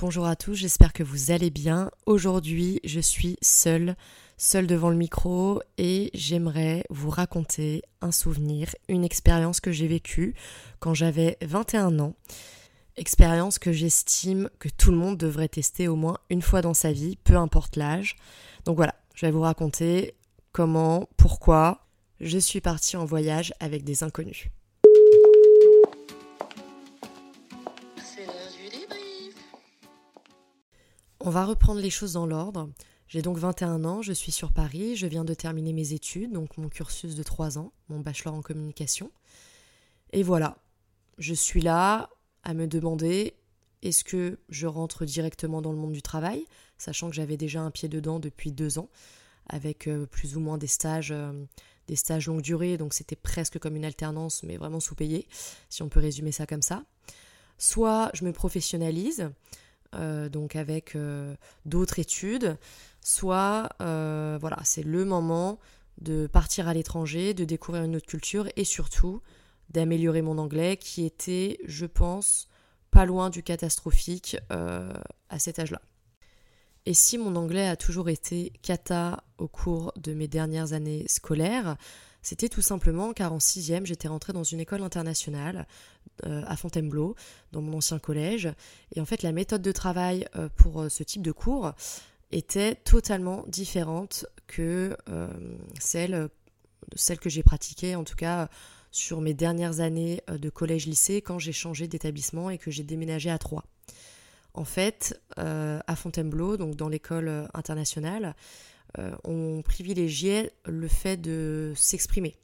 Bonjour à tous, j'espère que vous allez bien. Aujourd'hui, je suis seule, seule devant le micro et j'aimerais vous raconter un souvenir, une expérience que j'ai vécue quand j'avais 21 ans. Expérience que j'estime que tout le monde devrait tester au moins une fois dans sa vie, peu importe l'âge. Donc voilà, je vais vous raconter comment, pourquoi je suis partie en voyage avec des inconnus. On va reprendre les choses dans l'ordre. J'ai donc 21 ans, je suis sur Paris, je viens de terminer mes études, donc mon cursus de 3 ans, mon bachelor en communication. Et voilà, je suis là à me demander est-ce que je rentre directement dans le monde du travail, sachant que j'avais déjà un pied dedans depuis deux ans, avec euh, plus ou moins des stages, euh, des stages longue durée, donc c'était presque comme une alternance, mais vraiment sous-payé, si on peut résumer ça comme ça. Soit je me professionnalise, euh, donc avec euh, d'autres études, soit euh, voilà, c'est le moment de partir à l'étranger, de découvrir une autre culture et surtout d'améliorer mon anglais qui était, je pense, pas loin du catastrophique à cet âge-là. Et si mon anglais a toujours été cata au cours de mes dernières années scolaires, c'était tout simplement car en sixième, j'étais rentrée dans une école internationale euh, à Fontainebleau, dans mon ancien collège. Et en fait, la méthode de travail euh, pour euh, ce type de cours était totalement différente que celle, celle que j'ai pratiquée, en tout cas sur mes dernières années de collège-lycée, quand j'ai changé d'établissement et que j'ai déménagé à Troyes. En fait, à Fontainebleau, donc dans l'école internationale, euh, on privilégiait le fait de s'exprimer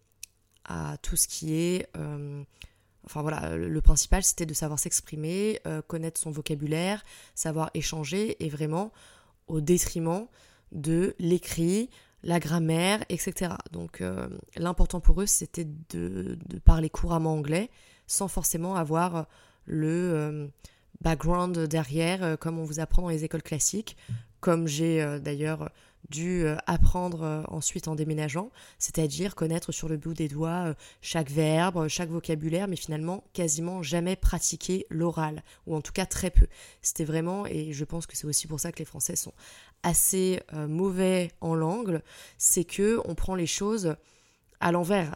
à tout ce qui est... Euh, enfin voilà, le principal c'était de savoir s'exprimer, euh, connaître son vocabulaire, savoir échanger et vraiment au détriment de l'écrit, la grammaire, etc. Donc l'important pour eux c'était de, parler couramment anglais sans forcément avoir le background derrière comme on vous apprend dans les écoles classiques, comme j'ai d'ailleurs dû euh, apprendre euh, ensuite en déménageant, c'est-à-dire connaître sur le bout des doigts euh, chaque verbe, chaque vocabulaire, mais finalement quasiment jamais pratiquer l'oral, ou en tout cas très peu. C'était vraiment, et je pense que c'est aussi pour ça que les Français sont assez mauvais en langue, c'est que on prend les choses à l'envers.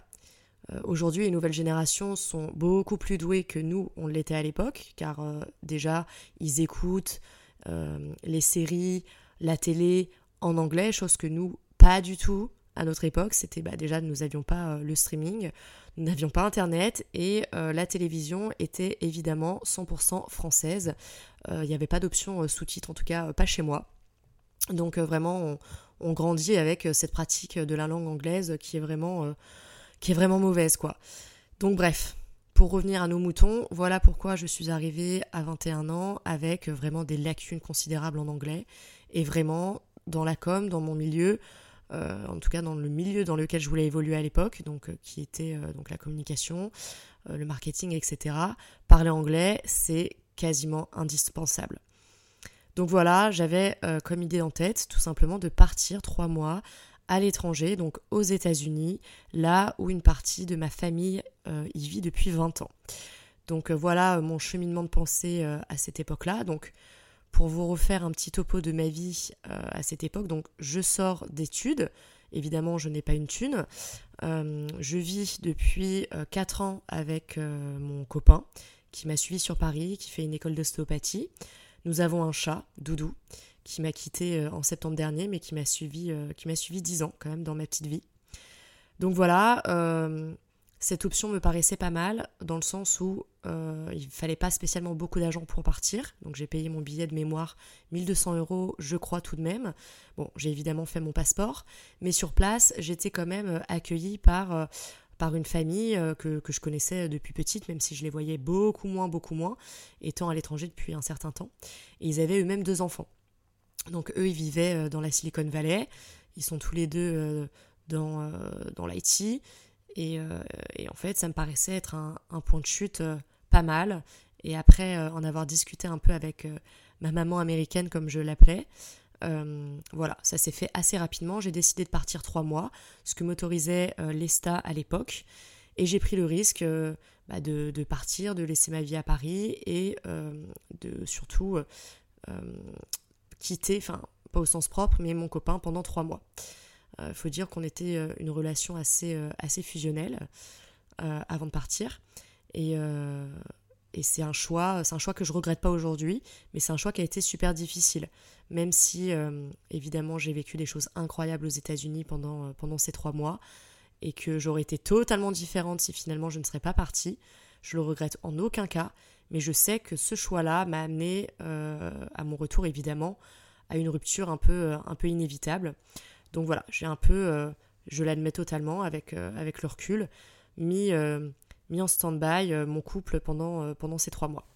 Aujourd'hui, les nouvelles générations sont beaucoup plus douées que nous, on l'était à l'époque, car déjà, ils écoutent les séries, la télé en anglais, chose que nous, pas du tout à notre époque. C'était bah, déjà, nous n'avions pas euh, le streaming, nous n'avions pas Internet et euh, la télévision était évidemment 100% française. Euh, il n'y avait pas d'option sous-titres, en tout cas pas chez moi. Donc vraiment, on, grandit avec cette pratique de la langue anglaise qui est vraiment, qui est vraiment mauvaise, quoi. Donc bref, pour revenir à nos moutons, voilà pourquoi je suis arrivée à 21 ans avec vraiment des lacunes considérables en anglais et vraiment dans la com, dans mon milieu, euh, en tout cas dans le milieu dans lequel je voulais évoluer à l'époque, donc euh, qui était euh, donc la communication, le marketing, etc. Parler anglais, c'est quasiment indispensable. Donc voilà, j'avais comme idée en tête tout simplement de partir trois mois à l'étranger, donc aux États-Unis, là où une partie de ma famille y vit depuis 20 ans. Donc voilà mon cheminement de pensée à cette époque-là. Donc pour vous refaire un petit topo de ma vie euh, à cette époque. Donc je sors d'études, évidemment je n'ai pas une thune. Euh, je vis depuis 4 euh, ans avec mon copain qui m'a suivi sur Paris, qui fait une école d'ostéopathie. Nous avons un chat, Doudou, qui m'a quitté en septembre dernier, mais qui m'a suivi, qui m'a suivi 10 ans quand même dans ma petite vie. Donc voilà, cette option me paraissait pas mal dans le sens où euh, il fallait pas spécialement beaucoup d'argent pour partir. Donc j'ai payé mon billet de mémoire 1200 euros, je crois tout de même. Bon, j'ai évidemment fait mon passeport, mais sur place, j'étais quand même euh, accueillie par, euh, par une famille euh, que, que, je connaissais depuis petite, même si je les voyais beaucoup moins, beaucoup moins, étant à l'étranger depuis un certain temps. Et ils avaient eux-mêmes deux enfants. Donc eux, ils vivaient dans la Silicon Valley. Ils sont tous les deux dans, dans l'IT. Euh, et, en fait, ça me paraissait être un, point de chute euh, pas mal. Et après euh, en avoir discuté un peu avec ma maman américaine, comme je l'appelais, voilà, ça s'est fait assez rapidement. J'ai décidé de partir trois mois, ce que m'autorisait l'ESTA à l'époque. Et j'ai pris le risque bah, de, partir, de laisser ma vie à Paris et de surtout quitté, enfin pas au sens propre, mais mon copain pendant trois mois. Il faut dire qu'on était une relation assez, assez fusionnelle avant de partir. Et, c'est un choix, c'est un choix que je regrette pas aujourd'hui, mais c'est un choix qui a été super difficile. Même si, euh, évidemment, j'ai vécu des choses incroyables aux États-Unis pendant, euh, pendant ces trois mois, et que j'aurais été totalement différente si finalement je ne serais pas partie. Je le regrette en aucun cas, mais je sais que ce choix-là m'a amené euh, à mon retour, évidemment, à une rupture un peu, un peu inévitable. Donc voilà, j'ai un peu, je l'admets totalement avec, avec le recul, mis mis en stand-by euh, mon couple pendant, euh, pendant ces trois mois.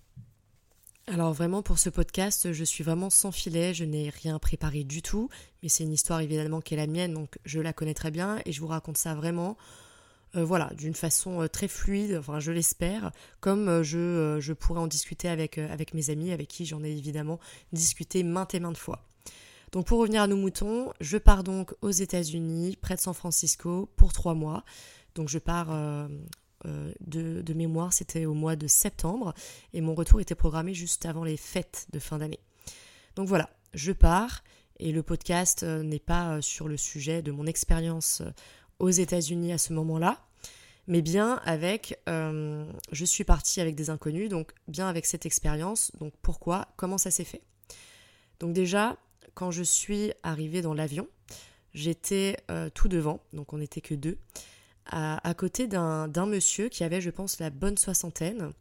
Alors vraiment pour ce podcast, je suis vraiment sans filet, je n'ai rien préparé du tout, mais c'est une histoire évidemment qui est la mienne, donc je la connais très bien et je vous raconte ça vraiment, euh, voilà, d'une façon très fluide, enfin je l'espère, comme je, je, pourrais en discuter avec, avec mes amis, avec qui j'en ai évidemment discuté maintes et maintes fois. Donc pour revenir à nos moutons, je pars donc aux États-Unis, près de San Francisco, pour trois mois. Donc je pars euh, de, mémoire, c'était au mois de septembre, et mon retour était programmé juste avant les fêtes de fin d'année. Donc voilà, je pars, et le podcast euh, n'est pas euh, sur le sujet de mon expérience aux États-Unis à ce moment-là, mais bien avec, je suis partie avec des inconnus, donc bien avec cette expérience, donc pourquoi, comment ça s'est fait? Donc déjà, quand je suis arrivée dans l'avion, j'étais tout devant, donc on n'était que deux, à, côté d'un monsieur qui avait, je pense, la bonne soixantaine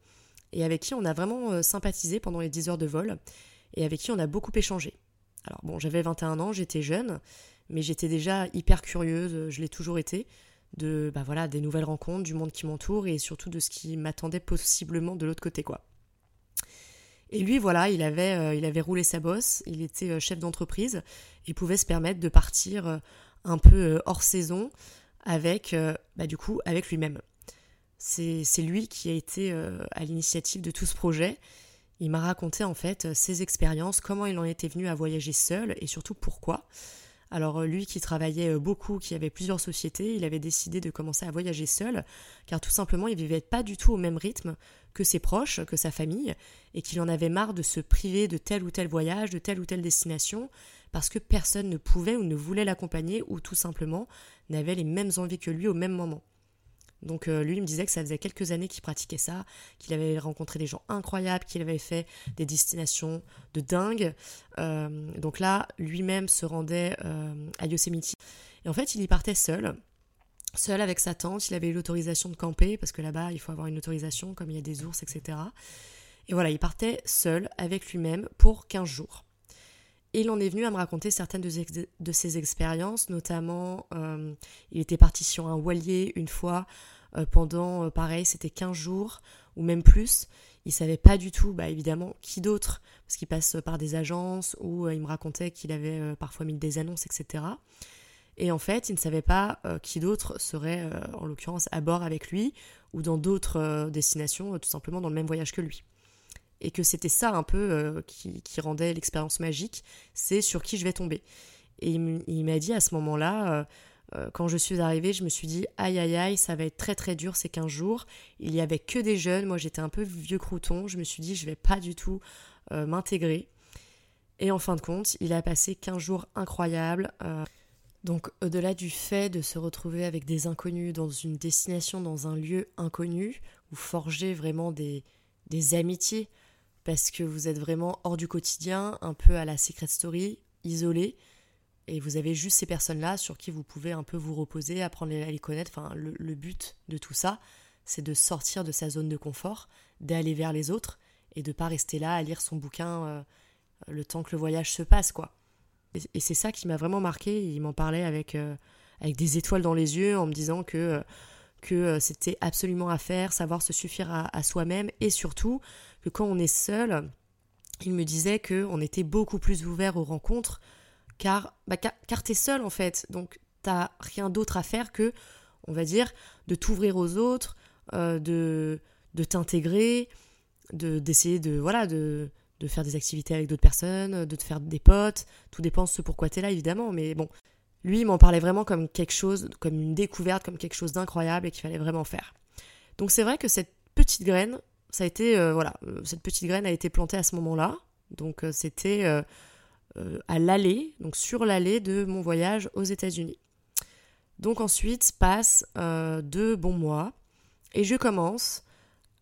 et avec qui on a vraiment euh, sympathisé pendant les 10 heures de vol et avec qui on a beaucoup échangé. Alors bon, j'avais 21 ans, j'étais jeune, mais j'étais déjà hyper curieuse, je l'ai toujours été, de bah voilà, des nouvelles rencontres, du monde qui m'entoure et surtout de ce qui m'attendait possiblement de l'autre côté quoi. Et lui, voilà, il avait, euh, il avait roulé sa bosse, il était euh, chef d'entreprise, il pouvait se permettre de partir un peu hors saison, avec, euh, bah, du coup, avec lui-même. C'est lui qui a été euh, à l'initiative de tout ce projet. Il m'a raconté en fait ses expériences, comment il en était venu à voyager seul et surtout pourquoi. Alors euh, lui qui travaillait beaucoup, qui avait plusieurs sociétés, il avait décidé de commencer à voyager seul, car tout simplement il vivait pas du tout au même rythme que ses proches, que sa famille, et qu'il en avait marre de se priver de tel ou tel voyage, de telle ou telle destination, parce que personne ne pouvait ou ne voulait l'accompagner, ou tout simplement n'avait les mêmes envies que lui au même moment. Donc euh, lui, il me disait que ça faisait quelques années qu'il pratiquait ça, qu'il avait rencontré des gens incroyables, qu'il avait fait des destinations de dingue. Euh, donc là, lui-même se rendait euh, à Yosemite. Et en fait, il y partait seul, seul avec sa tante. Il avait eu l'autorisation de camper, parce que là-bas, il faut avoir une autorisation, comme il y a des ours, etc. Et voilà, il partait seul avec lui-même pour 15 jours. Et il en est venu à me raconter certaines de, ses expériences, notamment euh, il était parti sur un voilier une fois euh, pendant, euh, pareil, c'était 15 jours ou même plus. Il savait pas du tout, bah évidemment, qui d'autre, parce qu'il passe par des agences ou il me racontait qu'il avait parfois mis des annonces, etc. Et en fait, il ne savait pas qui d'autre serait, en l'occurrence, à bord avec lui ou dans d'autres destinations, tout simplement dans le même voyage que lui et que c'était ça un peu euh, qui, rendait l'expérience magique, c'est sur qui je vais tomber. Et il m'a dit à ce moment-là, euh, euh, quand je suis arrivée, je me suis dit, aïe aïe aïe, ça va être très très dur ces 15 jours. Il y avait que des jeunes, moi j'étais un peu vieux crouton, je me suis dit, je vais pas du tout m'intégrer. Et en fin de compte, il a passé 15 jours incroyables. Donc au-delà du fait de se retrouver avec des inconnus dans une destination, dans un lieu inconnu, ou forger vraiment des, amitiés, parce que vous êtes vraiment hors du quotidien, un peu à la Secret Story, isolé, et vous avez juste ces personnes-là sur qui vous pouvez un peu vous reposer, apprendre à les connaître. Enfin, le, but de tout ça, c'est de sortir de sa zone de confort, d'aller vers les autres, et de pas rester là à lire son bouquin euh, le temps que le voyage se passe, quoi. Et, c'est ça qui m'a vraiment marqué. Il m'en parlait avec, euh, avec des étoiles dans les yeux, en me disant que, euh, que c'était absolument à faire, savoir se suffire à soi-même, et surtout que quand on est seul, il me disait qu'on était beaucoup plus ouvert aux rencontres car, bah, car, t'es seul en fait. Donc t'as rien d'autre à faire que, on va dire, de t'ouvrir aux autres, euh, de, de t'intégrer, de, d'essayer de, voilà, de, de faire des activités avec d'autres personnes, de te faire des potes. Tout dépend de ce pourquoi t'es là évidemment, mais bon. Lui, il m'en parlait vraiment comme quelque chose, comme une découverte, comme quelque chose d'incroyable et qu'il fallait vraiment faire. Donc c'est vrai que cette petite graine, ça a été, euh, voilà, euh, cette petite graine a été plantée à ce moment-là, Donc c'était à l'allée, donc sur l'allée de mon voyage aux États-Unis. Donc ensuite passe deux bons mois et je commence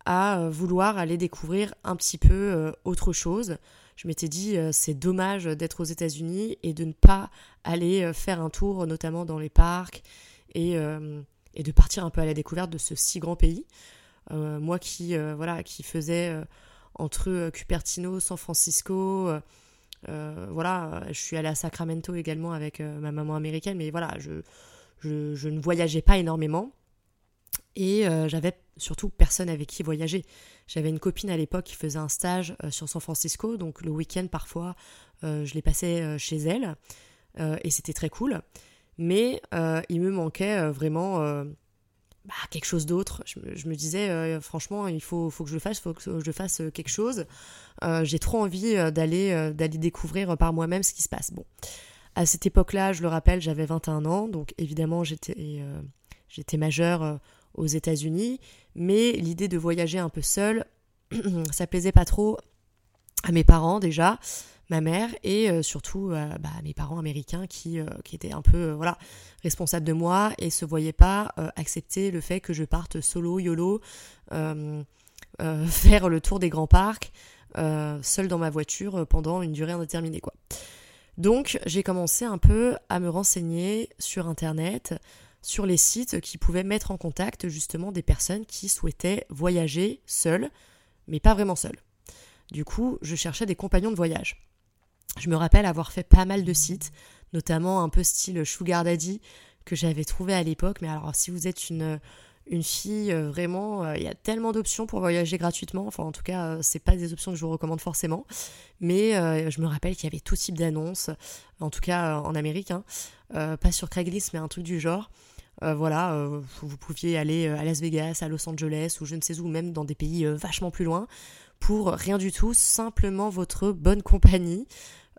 à vouloir aller découvrir un petit peu autre chose je m'étais dit euh, c'est dommage d'être aux États-Unis et de ne pas aller euh, faire un tour, notamment dans les parcs, et, euh, et, de partir un peu à la découverte de ce si grand pays. moi qui, voilà, qui faisais entre Cupertino, San Francisco, voilà, je suis allée à Sacramento également avec ma maman américaine, mais voilà, je, je ne voyageais pas énormément. Et j'avais surtout personne avec qui voyager. J'avais une copine à l'époque qui faisait un stage euh, sur San Francisco, donc le week-end parfois euh, je passé euh, chez elle et c'était très cool. Mais il me manquait vraiment bah, quelque chose d'autre. Je, me disais franchement il faut, faut, que je le fasse, faut que je fasse quelque chose. J'ai trop envie d'aller d'aller découvrir par moi-même ce qui se passe. Bon, à cette époque-là, je le rappelle, j'avais 21 ans, donc évidemment j'étais j'étais majeure aux États-Unis, mais l'idée de voyager un peu seule, ça plaisait pas trop à mes parents déjà, ma mère et euh, surtout euh, bah, mes parents américains qui, euh, qui étaient un peu voilà responsables de moi et se voyaient pas accepter le fait que je parte solo yolo faire le tour des grands parcs seul dans ma voiture pendant une durée indéterminée quoi. Donc j'ai commencé un peu à me renseigner sur internet sur les sites qui pouvaient mettre en contact justement des personnes qui souhaitaient voyager seules, mais pas vraiment seules. Du coup, je cherchais des compagnons de voyage. Je me rappelle avoir fait pas mal de sites, notamment un peu style Sugar Daddy que j'avais trouvé à l'époque. Mais alors, si vous êtes une, une fille, euh, vraiment, euh, il y a tellement d'options pour voyager gratuitement. Enfin, en tout cas, euh, c'est pas des options que je vous recommande forcément. Mais je me rappelle qu'il y avait tout type d'annonces, en tout cas en Amérique, hein. pas sur Craigslist, mais un truc du genre. Voilà, vous pouviez aller à Las Vegas, à Los Angeles ou je ne sais où, même dans des pays vachement plus loin, pour rien du tout, simplement votre bonne compagnie.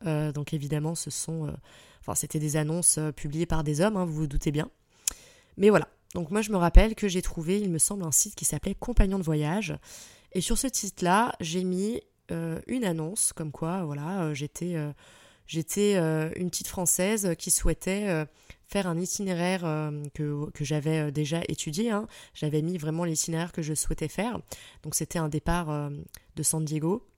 donc évidemment, ce sont, enfin, c'était des annonces publiées par des hommes, hein, vous vous doutez bien. Mais voilà, donc moi je me rappelle que j'ai trouvé, il me semble, un site qui s'appelait Compagnon de voyage. Et sur ce site-là, j'ai mis euh, une annonce comme quoi, voilà, euh, j'étais euh, j'étais une petite française qui souhaitait faire un itinéraire que, que j'avais déjà étudié. Hein. J'avais mis vraiment l'itinéraire que je souhaitais faire. Donc c'était un départ de San Diego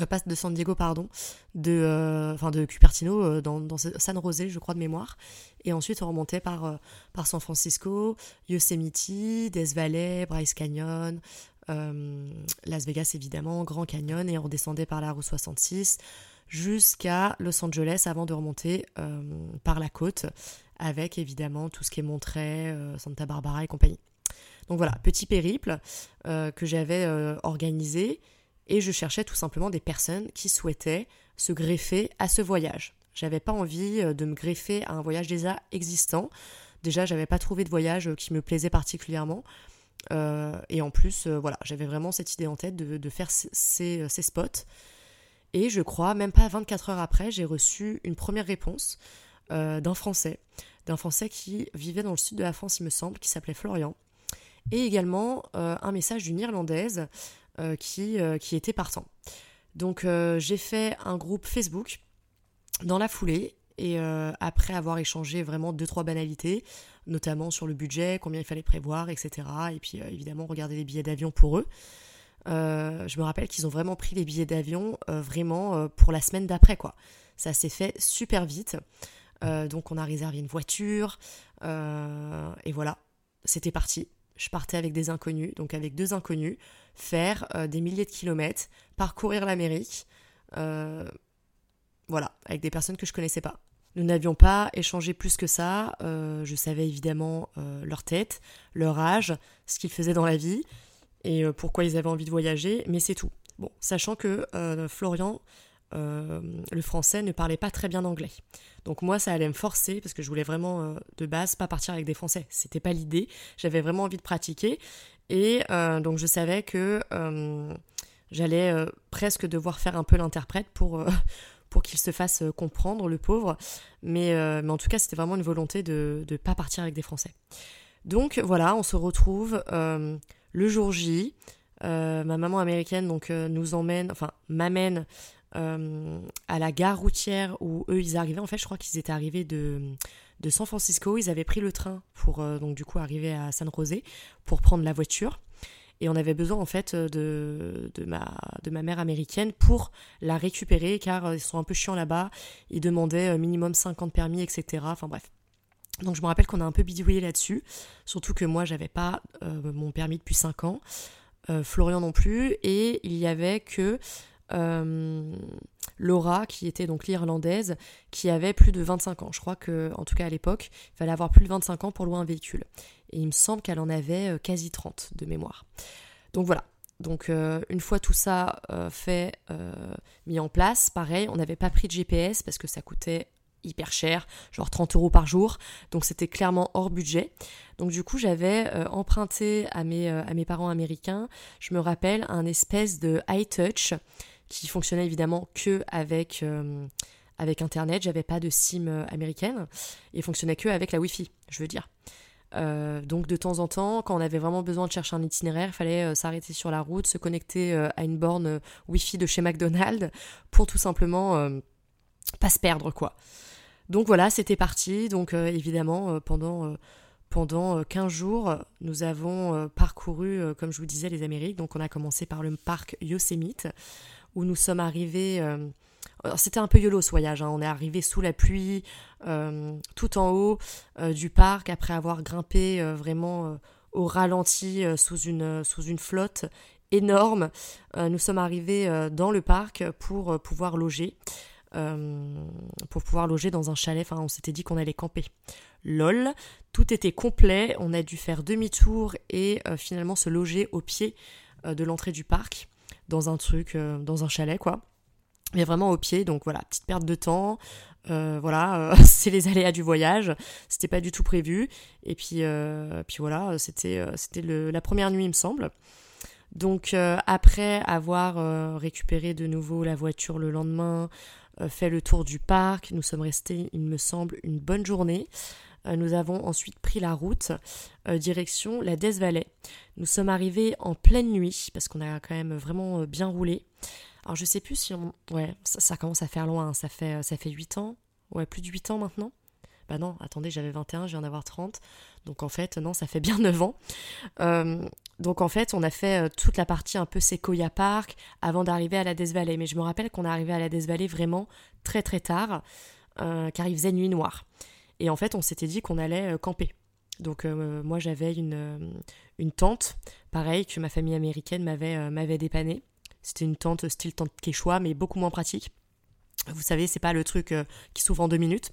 euh, pas de San Diego, pardon, de, euh, de Cupertino, euh, dans, dans, San José, je crois, de mémoire. Et ensuite, on remontait par, par San Francisco, Yosemite, Death Valley, Bryce Canyon, Las Vegas, évidemment, Grand Canyon, et on redescendait par la route 66 jusqu'à Los Angeles avant de remonter par la côte, avec évidemment tout ce qui est Montréal, Santa Barbara et compagnie. Donc voilà, petit périple que j'avais organisé et je cherchais tout simplement des personnes qui souhaitaient se greffer à ce voyage. J'avais pas envie euh, de me greffer à un voyage déjà existant. Déjà, j'avais pas trouvé de voyage qui me plaisait particulièrement. Euh, et en plus, euh, voilà, j'avais vraiment cette idée en tête de, faire ces, spots. Et je crois, même pas 24 heures après, j'ai reçu une première réponse d'un Français. D'un Français qui vivait dans le sud de la France, il me semble, qui s'appelait Florian. Et également un message d'une Irlandaise euh, qui, euh, qui était partant. Donc euh, j'ai fait un groupe Facebook dans la foulée et après avoir échangé vraiment deux trois banalités, notamment sur le budget, combien il fallait prévoir, etc. Et puis évidemment regarder les billets d'avion pour eux. Je me rappelle qu'ils ont vraiment pris les billets d'avion vraiment pour la semaine d'après quoi. Ça s'est fait super vite. donc on a réservé une voiture et voilà, c'était parti je partais avec des inconnus, donc avec deux inconnus, faire euh, des milliers de kilomètres, parcourir l'Amérique, euh, voilà, avec des personnes que je connaissais pas. Nous n'avions pas échangé plus que ça. Euh, je savais évidemment leur tête, leur âge, ce qu'ils faisaient dans la vie et pourquoi ils avaient envie de voyager, mais c'est tout. Bon, sachant que Florian euh, le français ne parlait pas très bien anglais. Donc moi, ça allait me forcer, parce que je voulais vraiment, euh, de base, pas partir avec des Français. C'était pas l'idée. J'avais vraiment envie de pratiquer. Et euh, donc je savais que j'allais presque devoir faire un peu l'interprète pour, pour qu'il se fasse comprendre, le pauvre. Mais, mais en tout cas, c'était vraiment une volonté de ne pas partir avec des Français. Donc voilà, on se retrouve le jour J. ma maman américaine donc nous emmène, enfin m'amène à la gare routière où eux ils arrivaient. En fait, je crois qu'ils étaient arrivés de, de San Francisco. Ils avaient pris le train pour donc du coup arriver à San José pour prendre la voiture. Et on avait besoin en fait de, de, ma, de ma mère américaine pour la récupérer car ils sont un peu chiants là-bas. Ils demandaient minimum 50 permis, etc. Enfin bref. Donc je me rappelle qu'on a un peu bidouillé là-dessus, surtout que moi j'avais pas euh, mon permis depuis 5 ans, euh, Florian non plus, et il y avait que euh, Laura, qui était donc l'irlandaise, qui avait plus de 25 ans. Je crois que, en tout cas à l'époque, il fallait avoir plus de 25 ans pour louer un véhicule. Et il me semble qu'elle en avait quasi 30 de mémoire. Donc voilà. Donc une fois tout ça fait, mis en place, pareil, on n'avait pas pris de GPS parce que ça coûtait hyper cher, genre 30 euros par jour, donc c'était clairement hors budget. Donc du coup j'avais euh, emprunté à mes, euh, à mes parents américains, je me rappelle, un espèce de high touch qui fonctionnait évidemment que avec, euh, avec internet, j'avais pas de SIM américaine, et fonctionnait que avec la Wi-Fi, je veux dire. donc de temps en temps, quand on avait vraiment besoin de chercher un itinéraire, il fallait s'arrêter sur la route, se connecter à une borne Wi-Fi de chez McDonald's pour tout simplement pas se perdre quoi. Donc voilà, c'était parti. Donc euh, évidemment, euh, pendant, euh, pendant 15 jours, nous avons parcouru, comme je vous disais, les Amériques. Donc on a commencé par le parc Yosemite, où nous sommes arrivés... c'était un peu yolo ce voyage, hein. on est arrivé sous la pluie, tout en haut du parc, après avoir grimpé vraiment au ralenti sous, une, sous une flotte énorme. nous sommes arrivés dans le parc pour pouvoir loger. Euh, pour pouvoir loger dans un chalet. Enfin, on s'était dit qu'on allait camper. Lol, tout était complet. On a dû faire demi-tour et euh, finalement se loger au pied euh, de l'entrée du parc, dans un truc, dans un chalet, quoi. Mais vraiment au pied, donc voilà, petite perte de temps. voilà, c'est les aléas du voyage. C'était pas du tout prévu. Et puis, puis voilà, c'était c'était la première nuit, il me semble. Donc après avoir récupéré de nouveau la voiture le lendemain, fait le tour du parc. Nous sommes restés, il me semble, une bonne journée. Euh, nous avons ensuite pris la route euh, direction la Death. Nous sommes arrivés en pleine nuit parce qu'on a quand même vraiment bien roulé. Alors je sais plus si on... Ouais, ça, commence à faire loin, ça fait, ça fait 8 ans. Ouais, plus de 8 ans maintenant. Bah non, attendez, j'avais 21, je viens d'avoir 30. Donc en fait, non, ça fait bien 9 ans. Euh, donc en fait, on a fait euh, toute la partie un peu Sequoia Park avant d'arriver à la Death Valley. Mais je me rappelle qu'on est arrivé à la Death Valley vraiment très très tard, euh, car il faisait nuit noire. Et en fait, on s'était dit qu'on allait camper. Donc moi, j'avais une, une tente, pareil, que ma famille américaine m'avait m'avait dépannée. C'était une tente style tente quechua, mais beaucoup moins pratique. Vous savez, c'est pas le truc qui s'ouvre en deux minutes.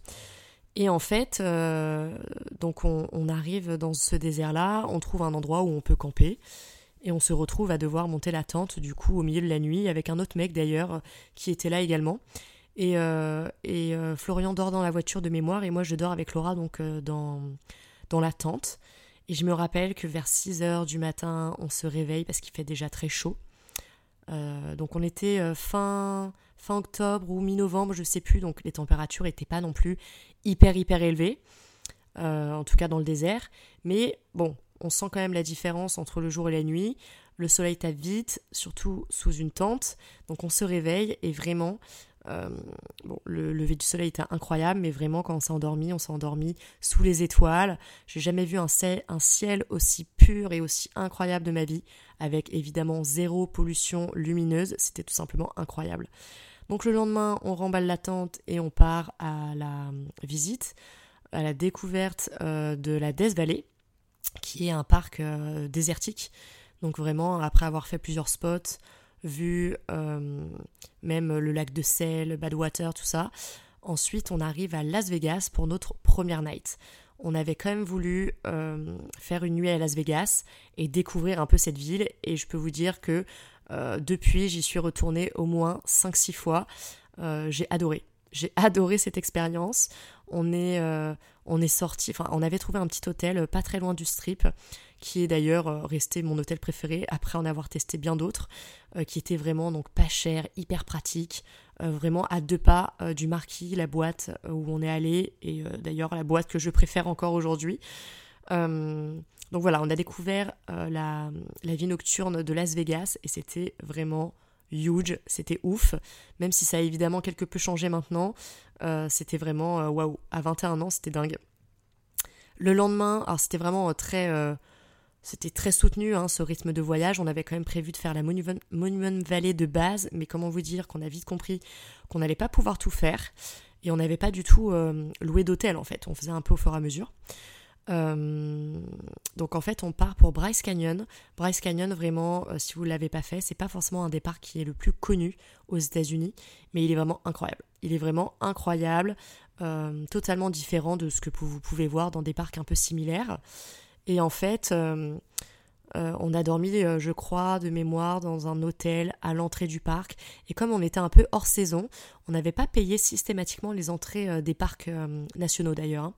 Et en fait, euh, donc on, arrive dans ce désert-là, on trouve un endroit où on peut camper, et on se retrouve à devoir monter la tente, du coup, au milieu de la nuit, avec un autre mec d'ailleurs, qui était là également. Et, euh, euh, Florian dort dans la voiture de mémoire, et moi je dors avec Laura donc dans, dans la tente. Et je me rappelle que vers 6 heures du matin, on se réveille parce qu'il fait déjà très chaud. donc on était fin, fin octobre ou mi-novembre, je sais plus, donc les températures n'étaient pas non plus hyper hyper élevé, euh, en tout cas dans le désert. Mais bon, on sent quand même la différence entre le jour et la nuit. Le soleil tape vite, surtout sous une tente. Donc on se réveille et vraiment, euh, bon, le lever du soleil était incroyable, mais vraiment quand on s'est endormi, on s'est endormi sous les étoiles. J'ai jamais vu un ciel, un ciel aussi pur et aussi incroyable de ma vie, avec évidemment zéro pollution lumineuse. C'était tout simplement incroyable. Donc le lendemain, on remballe la tente et on part à la visite, à la découverte euh, de la Death Valley, qui est un parc euh, désertique. Donc vraiment, après avoir fait plusieurs spots, vu euh, même le lac de sel, Badwater, tout ça, ensuite on arrive à Las Vegas pour notre première night. On avait quand même voulu faire une nuit à Las Vegas et découvrir un peu cette ville et je peux vous dire que euh, depuis, j'y suis retournée au moins 5-6 fois. Euh, j'ai adoré. J'ai adoré cette expérience. On est, euh, est sorti, enfin, on avait trouvé un petit hôtel pas très loin du strip, qui est d'ailleurs resté mon hôtel préféré après en avoir testé bien d'autres, qui était vraiment donc pas cher, hyper pratique, vraiment à deux pas du marquis, la boîte où on est allé, et d'ailleurs la boîte que je préfère encore aujourd'hui. Donc voilà, on a découvert euh, la, vie nocturne de Las Vegas et c'était vraiment huge, c'était ouf, même si ça a évidemment quelque peu changé maintenant, c'était vraiment waouh, à 21 ans c'était dingue. Le lendemain, alors c'était vraiment très très soutenu, hein, ce rythme de voyage. On avait quand même prévu de faire la Monument, Valley de base, mais comment vous dire qu'on a vite compris qu'on n'allait pas pouvoir tout faire. Et on n'avait pas du tout euh, loué d'hôtel, en fait. On faisait un peu au fur et à mesure. Euh, donc en fait, on part pour Bryce Canyon. Bryce Canyon, vraiment, euh, si vous ne l'avez pas fait, c'est pas forcément un des parcs qui est le plus connu aux États-Unis, mais il est vraiment incroyable. Il est vraiment incroyable, totalement différent de ce que vous pouvez voir dans des parcs un peu similaires. Et en fait, euh, euh, on a dormi, euh, je crois, de mémoire, dans un hôtel à l'entrée du parc. Et comme on était un peu hors saison, on n'avait pas payé systématiquement les entrées des parcs nationaux d'ailleurs. Hein.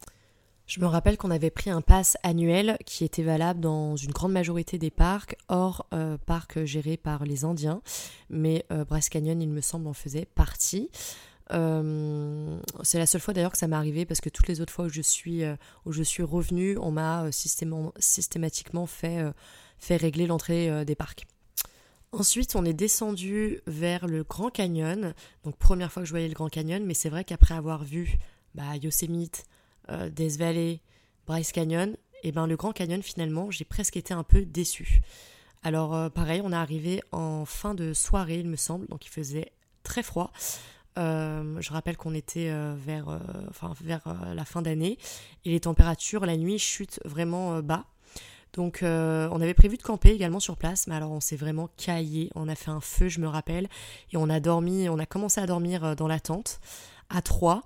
Je me rappelle qu'on avait pris un pass annuel qui était valable dans une grande majorité des parcs, hors parcs gérés par les Indiens. Mais Bryce Canyon, il me semble, en faisait partie. Euh, c'est la seule fois d'ailleurs que ça m'est arrivé parce que toutes les autres fois où je suis, euh, où je suis revenue, on m'a euh, systématiquement fait, fait régler l'entrée des parcs. Ensuite, on est descendu vers le Grand Canyon. Donc, première fois que je voyais le Grand Canyon, mais c'est vrai qu'après avoir vu bah, Yosemite, Death Valley, Bryce Canyon, et eh ben le Grand Canyon, finalement, j'ai presque été un peu déçue. Alors, pareil, on est arrivé en fin de soirée, il me semble, donc il faisait très froid. Euh, je rappelle qu'on était euh, vers, euh, enfin, vers la fin d'année et les températures la nuit chutent vraiment bas. Donc on avait prévu de camper également sur place, mais alors on s'est vraiment caillé, on a fait un feu, je me rappelle, et on a dormi, on a commencé à dormir dans la tente à trois.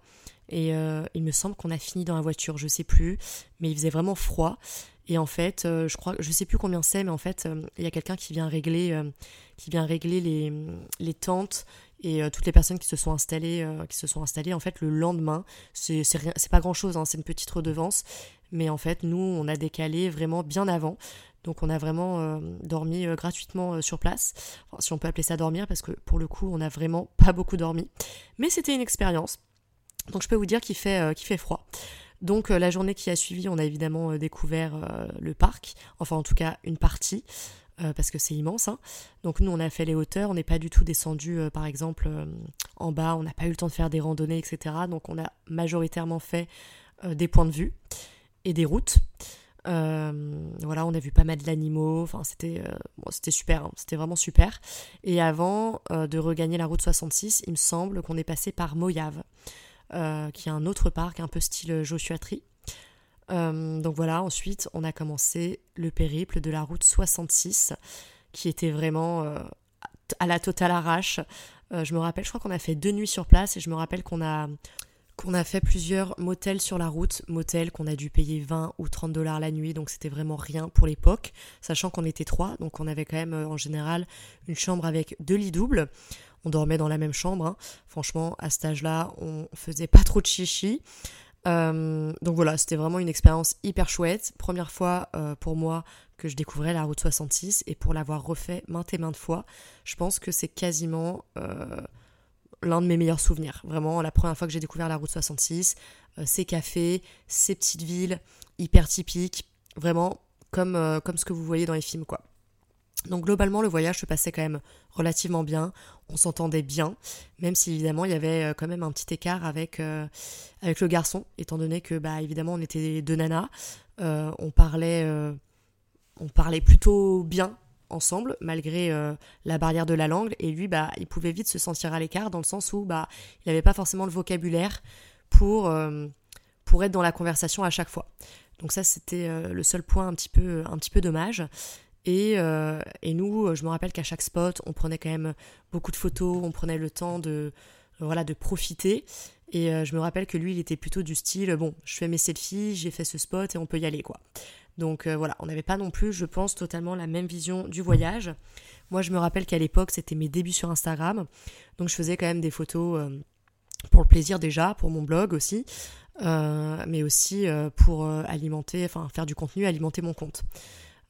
Et il me semble qu'on a fini dans la voiture, je sais plus, mais il faisait vraiment froid. Et en fait, je crois, je sais plus combien c'est, mais en fait, il y a quelqu'un qui vient régler, qui vient régler les, tentes et euh, toutes les personnes qui se sont installées, euh, qui se sont installées en fait le lendemain, c'est pas grand chose, hein, c'est une petite redevance, mais en fait nous on a décalé vraiment bien avant. Donc on a vraiment euh, dormi gratuitement sur place, si on peut appeler ça dormir, parce que pour le coup on a vraiment pas beaucoup dormi. Mais c'était une expérience. Donc je peux vous dire qu'il fait, qu'il fait froid. Donc la journée qui a suivi, on a évidemment découvert le parc, enfin en tout cas une partie. Euh, parce que c'est immense. Hein. Donc nous, on a fait les hauteurs, on n'est pas du tout descendu, euh, par exemple, euh, en bas, on n'a pas eu le temps de faire des randonnées, etc. Donc on a majoritairement fait des points de vue et des routes. voilà, on a vu pas mal d'animaux, enfin c'était c'était super, hein. c'était vraiment super. Et avant de regagner la route 66, il me semble qu'on est passé par Moyave, qui est un autre parc un peu style Joshua Tree. Euh, donc voilà, ensuite on a commencé le périple de la route 66 qui était vraiment euh, à la totale arrache. Euh, je me rappelle, je crois qu'on a fait deux nuits sur place et je me rappelle qu'on a qu'on a fait plusieurs motels sur la route, motels qu'on a dû payer 20 ou 30 dollars la nuit, donc c'était vraiment rien pour l'époque, sachant qu'on était trois, donc on avait quand même en général une chambre avec deux lits doubles. On dormait dans la même chambre. Hein. Franchement, à cet âge-là, on faisait pas trop de chichi. Euh, donc voilà, c'était vraiment une expérience hyper chouette. Première fois euh, pour moi que je découvrais la route 66 et pour l'avoir refait maintes et maintes fois, je pense que c'est quasiment euh, l'un de mes meilleurs souvenirs. Vraiment, la première fois que j'ai découvert la route 66, ces cafés, ces petites villes hyper typiques, vraiment comme, comme ce que vous voyez dans les films quoi. Donc globalement, le voyage se passait quand même relativement bien, on s'entendait bien, même si évidemment il y avait euh, quand même un petit écart avec, euh, avec le garçon, étant donné que bah évidemment on était deux nanas, euh, on parlait on parlait plutôt bien ensemble malgré la barrière de la langue et lui bah il pouvait vite se sentir à l'écart dans le sens où bah il n'avait pas forcément le vocabulaire pour pour être dans la conversation à chaque fois. Donc ça c'était le seul point un petit peu un petit peu dommage. Euh, et, nous, euh, je me rappelle qu'à chaque spot, on prenait quand même beaucoup de photos, on prenait le temps de, voilà, de profiter. Et euh, je me rappelle que lui, il était plutôt du style, bon, je fais mes selfies, j'ai fait ce spot et on peut y aller, quoi. Donc voilà, on n'avait pas non plus, je pense, totalement la même vision du voyage. Moi, je me rappelle qu'à l'époque, c'était mes débuts sur Instagram. Donc je faisais quand même des photos pour le plaisir déjà, pour mon blog aussi, mais aussi pour alimenter, enfin faire du contenu, alimenter mon compte.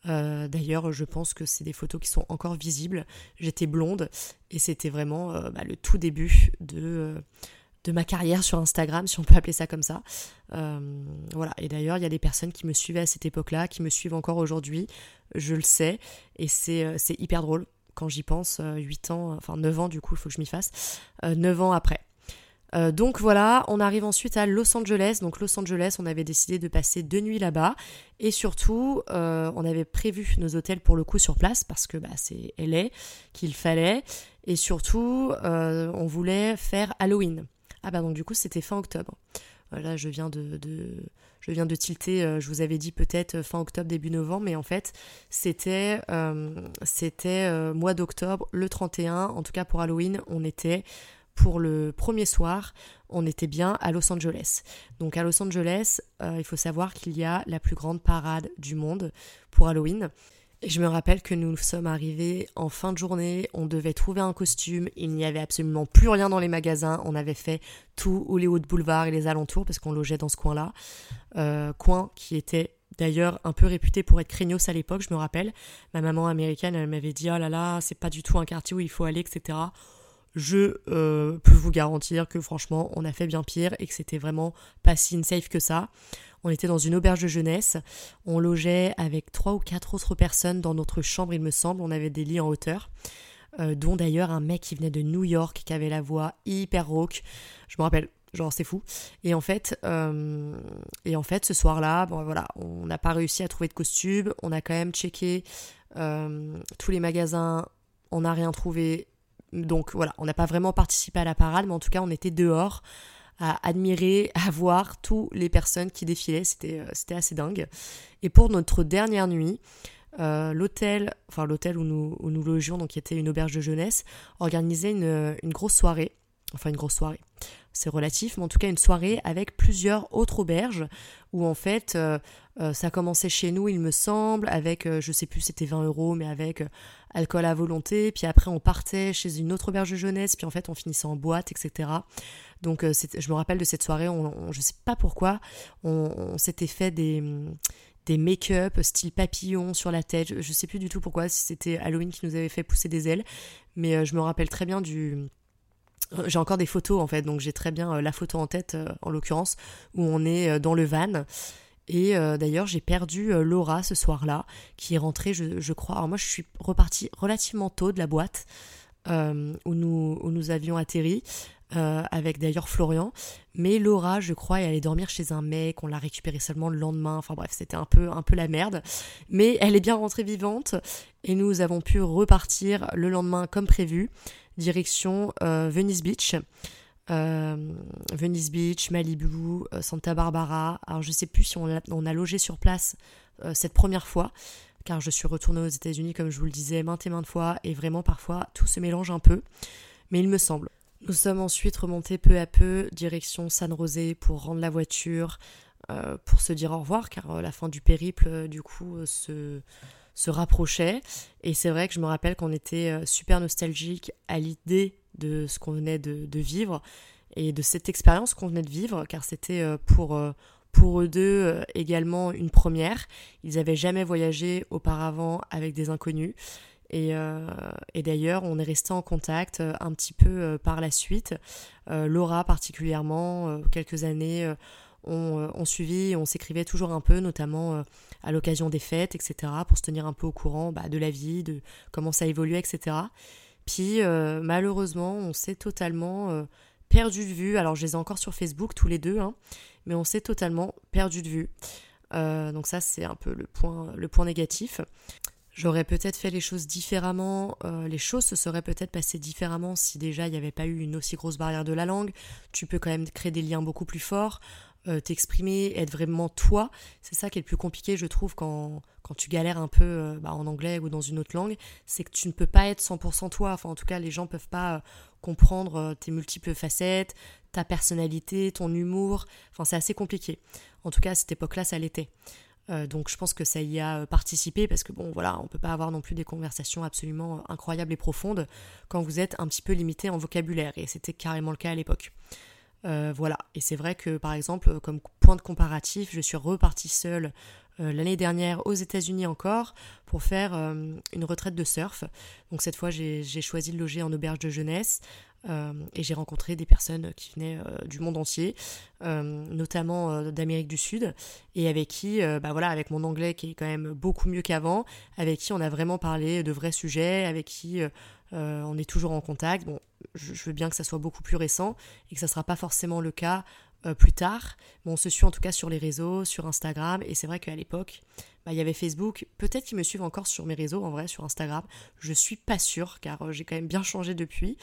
Euh, d'ailleurs, je pense que c'est des photos qui sont encore visibles. J'étais blonde et c'était vraiment euh, bah, le tout début de, euh, de ma carrière sur Instagram, si on peut appeler ça comme ça. voilà. Et d'ailleurs, il y a des personnes qui me suivaient à cette époque-là, qui me suivent encore aujourd'hui. Je le sais et c'est hyper drôle quand j'y pense, 8 ans, enfin 9 ans du coup, il faut que je m'y fasse, 9 ans après. Euh, donc voilà, on arrive ensuite à Los Angeles. Donc Los Angeles, on avait décidé de passer deux nuits là-bas. Et surtout, euh, on avait prévu nos hôtels pour le coup sur place parce que bah, c'est LA qu'il fallait. Et surtout, euh, on voulait faire Halloween. Ah bah donc du coup, c'était fin octobre. Voilà, je viens de, je tilter, je vous avais dit peut-être fin octobre, début novembre, mais en fait, c'était mois d'octobre, le 31, en tout cas pour Halloween, on était pour le premier soir, on était bien à Los Angeles. Donc à Los Angeles, euh, il faut savoir qu'il y a la plus grande parade du monde pour Halloween. Et je me rappelle que nous sommes arrivés en fin de journée, on devait trouver un costume, il n'y avait absolument plus rien dans les magasins, on avait fait tout Hollywood Boulevard et les alentours parce qu'on logeait dans ce coin-là. Euh, coin qui était d'ailleurs un peu réputé pour être craignos à l'époque, je me rappelle. Ma maman américaine, elle m'avait dit, oh là là, c'est pas du tout un quartier où il faut aller, etc je euh, peux vous garantir que franchement, on a fait bien pire et que c'était vraiment pas si safe que ça. On était dans une auberge de jeunesse, on logeait avec trois ou quatre autres personnes dans notre chambre, il me semble, on avait des lits en hauteur. Euh, dont d'ailleurs un mec qui venait de New York, qui avait la voix hyper rauque. Je me rappelle, genre c'est fou. Et en fait, euh, et en fait, ce soir-là, bon voilà, on n'a pas réussi à trouver de costume. On a quand même checké tous les magasins, on n'a rien trouvé. Donc voilà, on n'a pas vraiment participé à la parade, mais en tout cas, on était dehors à admirer, à voir toutes les personnes qui défilaient. C'était, euh, c'était assez dingue. Et pour notre dernière nuit, euh, l'hôtel, enfin l'hôtel où nous, où nous logions, donc qui était une auberge de jeunesse, organisait une, une grosse soirée. Enfin, une grosse soirée. C'est relatif, mais en tout cas une soirée avec plusieurs autres auberges où en fait euh, ça commençait chez nous, il me semble, avec, je sais plus, c'était 20 euros, mais avec alcool à volonté, puis après on partait chez une autre auberge de jeunesse, puis en fait on finissait en boîte, etc. Donc euh, je me rappelle de cette soirée, on, je sais pas pourquoi, on, s'était fait des, des make-up style papillon sur la tête, je, sais plus du tout pourquoi, si c'était Halloween qui nous avait fait pousser des ailes, mais euh, je me rappelle très bien du... Euh, j'ai encore des photos en fait, donc j'ai très bien la photo en tête en l'occurrence, où on est dans le van. Et euh, d'ailleurs, j'ai perdu euh, Laura ce soir-là, qui est rentrée, je, crois. Alors moi, je suis repartie relativement tôt de la boîte euh, où, nous, où nous avions atterri. avec d'ailleurs Florian. Mais Laura, je crois, elle allait dormir chez un mec, on l'a récupérée seulement le lendemain, enfin bref, c'était un peu, un peu la merde. Mais elle est bien rentrée vivante et nous avons pu repartir le lendemain comme prévu, direction Venice Beach. Euh, Venice Beach, Malibu, euh, Santa Barbara. Alors je sais plus si on a, logé sur place euh, cette première fois, car je suis retournée aux États-Unis comme je vous le disais maintes et maintes fois, et vraiment parfois tout se mélange un peu, mais il me semble. Nous sommes ensuite remontés peu à peu direction San José pour rendre la voiture, pour se dire au revoir, car la fin du périple du coup se se rapprochait. Et c'est vrai que je me rappelle qu'on était super nostalgique à l'idée de ce qu'on venait de, vivre et de cette expérience qu'on venait de vivre, car c'était euh, pour, euh, pour eux deux euh, également une première. Ils n'avaient jamais voyagé auparavant avec des inconnus. Et, et d'ailleurs, on est resté en contact un petit peu par la suite. Laura particulièrement, quelques années ont on suivi, on s'écrivait toujours un peu, notamment à l'occasion des fêtes, etc., pour se tenir un peu au courant bah, de la vie, de comment ça évoluait, etc. Puis euh, malheureusement, on s'est totalement euh, perdu de vue. Alors je les ai encore sur Facebook tous les deux, hein, mais on s'est totalement perdu de vue. Euh, donc ça c'est un peu le point, le point négatif. J'aurais peut-être fait les choses différemment, les choses se seraient peut-être passées différemment si déjà il n'y avait pas eu une aussi grosse barrière de la langue. Tu peux quand même créer des liens beaucoup plus forts. Euh, t'exprimer, être vraiment toi. C'est ça qui est le plus compliqué, je trouve, quand, quand tu galères un peu euh, bah, en anglais ou dans une autre langue, c'est que tu ne peux pas être 100% toi. Enfin, en tout cas, les gens peuvent pas euh, comprendre tes multiples facettes, ta personnalité, ton humour. Enfin, c'est assez compliqué. En tout cas, à cette époque-là, ça l'était. donc je pense que ça y a participé parce que bon voilà, on peut pas avoir non plus des conversations absolument incroyables et profondes quand vous êtes un petit peu limité en vocabulaire et c'était carrément le cas à l'époque. Euh, voilà, et c'est vrai que par exemple, comme point de comparatif, je suis repartie seule euh, l'année dernière aux États-Unis encore pour faire euh, une retraite de surf. Donc cette fois, j'ai choisi de loger en auberge de jeunesse. et j'ai rencontré des personnes qui venaient du monde entier, notamment d'Amérique du Sud, et avec qui, bah voilà, avec mon anglais qui est quand même beaucoup mieux qu'avant, avec qui on a vraiment parlé de vrais sujets, avec qui on est toujours en contact. Bon, je, veux bien que ça soit beaucoup plus récent et que ça ne sera pas forcément le cas euh, plus tard. on se suit en tout cas sur les réseaux, sur Instagram, et c'est vrai qu'à l'époque, bah, il y avait Facebook. Peut-être qu'ils me suivent encore sur mes réseaux, en vrai, sur Instagram. Je suis pas sûre, car euh, j'ai quand même bien changé depuis.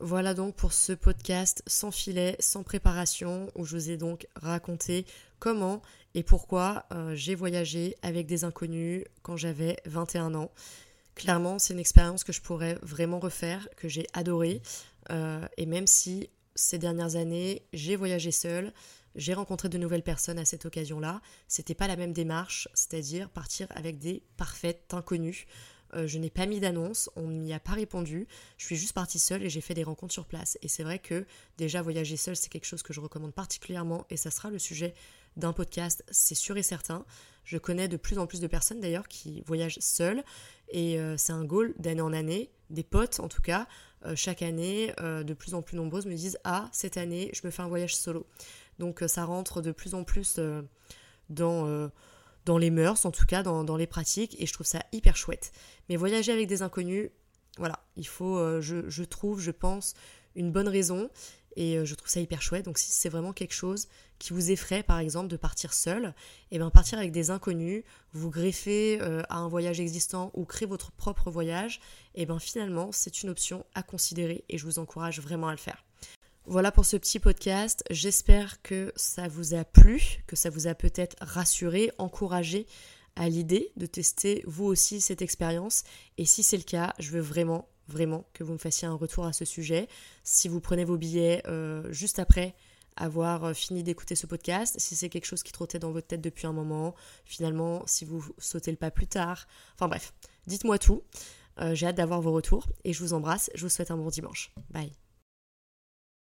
Voilà donc pour ce podcast sans filet, sans préparation, où je vous ai donc raconté comment et pourquoi euh, j'ai voyagé avec des inconnus quand j'avais 21 ans. Clairement, c'est une expérience que je pourrais vraiment refaire, que j'ai adorée. et même si ces dernières années, j'ai voyagé seule, j'ai rencontré de nouvelles personnes à cette occasion-là. C'était pas la même démarche, c'est-à-dire partir avec des parfaites inconnues. Euh, je n'ai pas mis d'annonce, on n'y a pas répondu. Je suis juste partie seule et j'ai fait des rencontres sur place. Et c'est vrai que déjà voyager seule, c'est quelque chose que je recommande particulièrement et ça sera le sujet d'un podcast, c'est sûr et certain. Je connais de plus en plus de personnes d'ailleurs qui voyagent seules et euh, c'est un goal d'année en année, des potes en tout cas, euh, chaque année, euh, de plus en plus nombreuses me disent Ah, cette année, je me fais un voyage solo. Donc ça rentre de plus en plus dans, les mœurs, en tout cas dans, les pratiques, et je trouve ça hyper chouette. Mais voyager avec des inconnus, voilà, il faut, je trouve, je pense, une bonne raison. Et euh, je trouve ça hyper chouette. Donc si c'est vraiment quelque chose qui vous effraie, par exemple, de partir seul, et eh bien partir avec des inconnus, vous greffer euh, à un voyage existant ou créer votre propre voyage, et eh bien finalement c'est une option à considérer et je vous encourage vraiment à le faire. Voilà pour ce petit podcast. J'espère que ça vous a plu, que ça vous a peut-être rassuré, encouragé à l'idée de tester vous aussi cette expérience. Et si c'est le cas, je veux vraiment vraiment que vous me fassiez un retour à ce sujet. Si vous prenez vos billets euh, juste après avoir euh, fini d'écouter ce podcast, si c'est quelque chose qui trottait dans votre tête depuis un moment, finalement, si vous sautez le pas plus tard. Enfin bref, dites-moi tout. Euh, j'ai hâte d'avoir vos retours et je vous embrasse. Je vous souhaite un bon dimanche. Bye.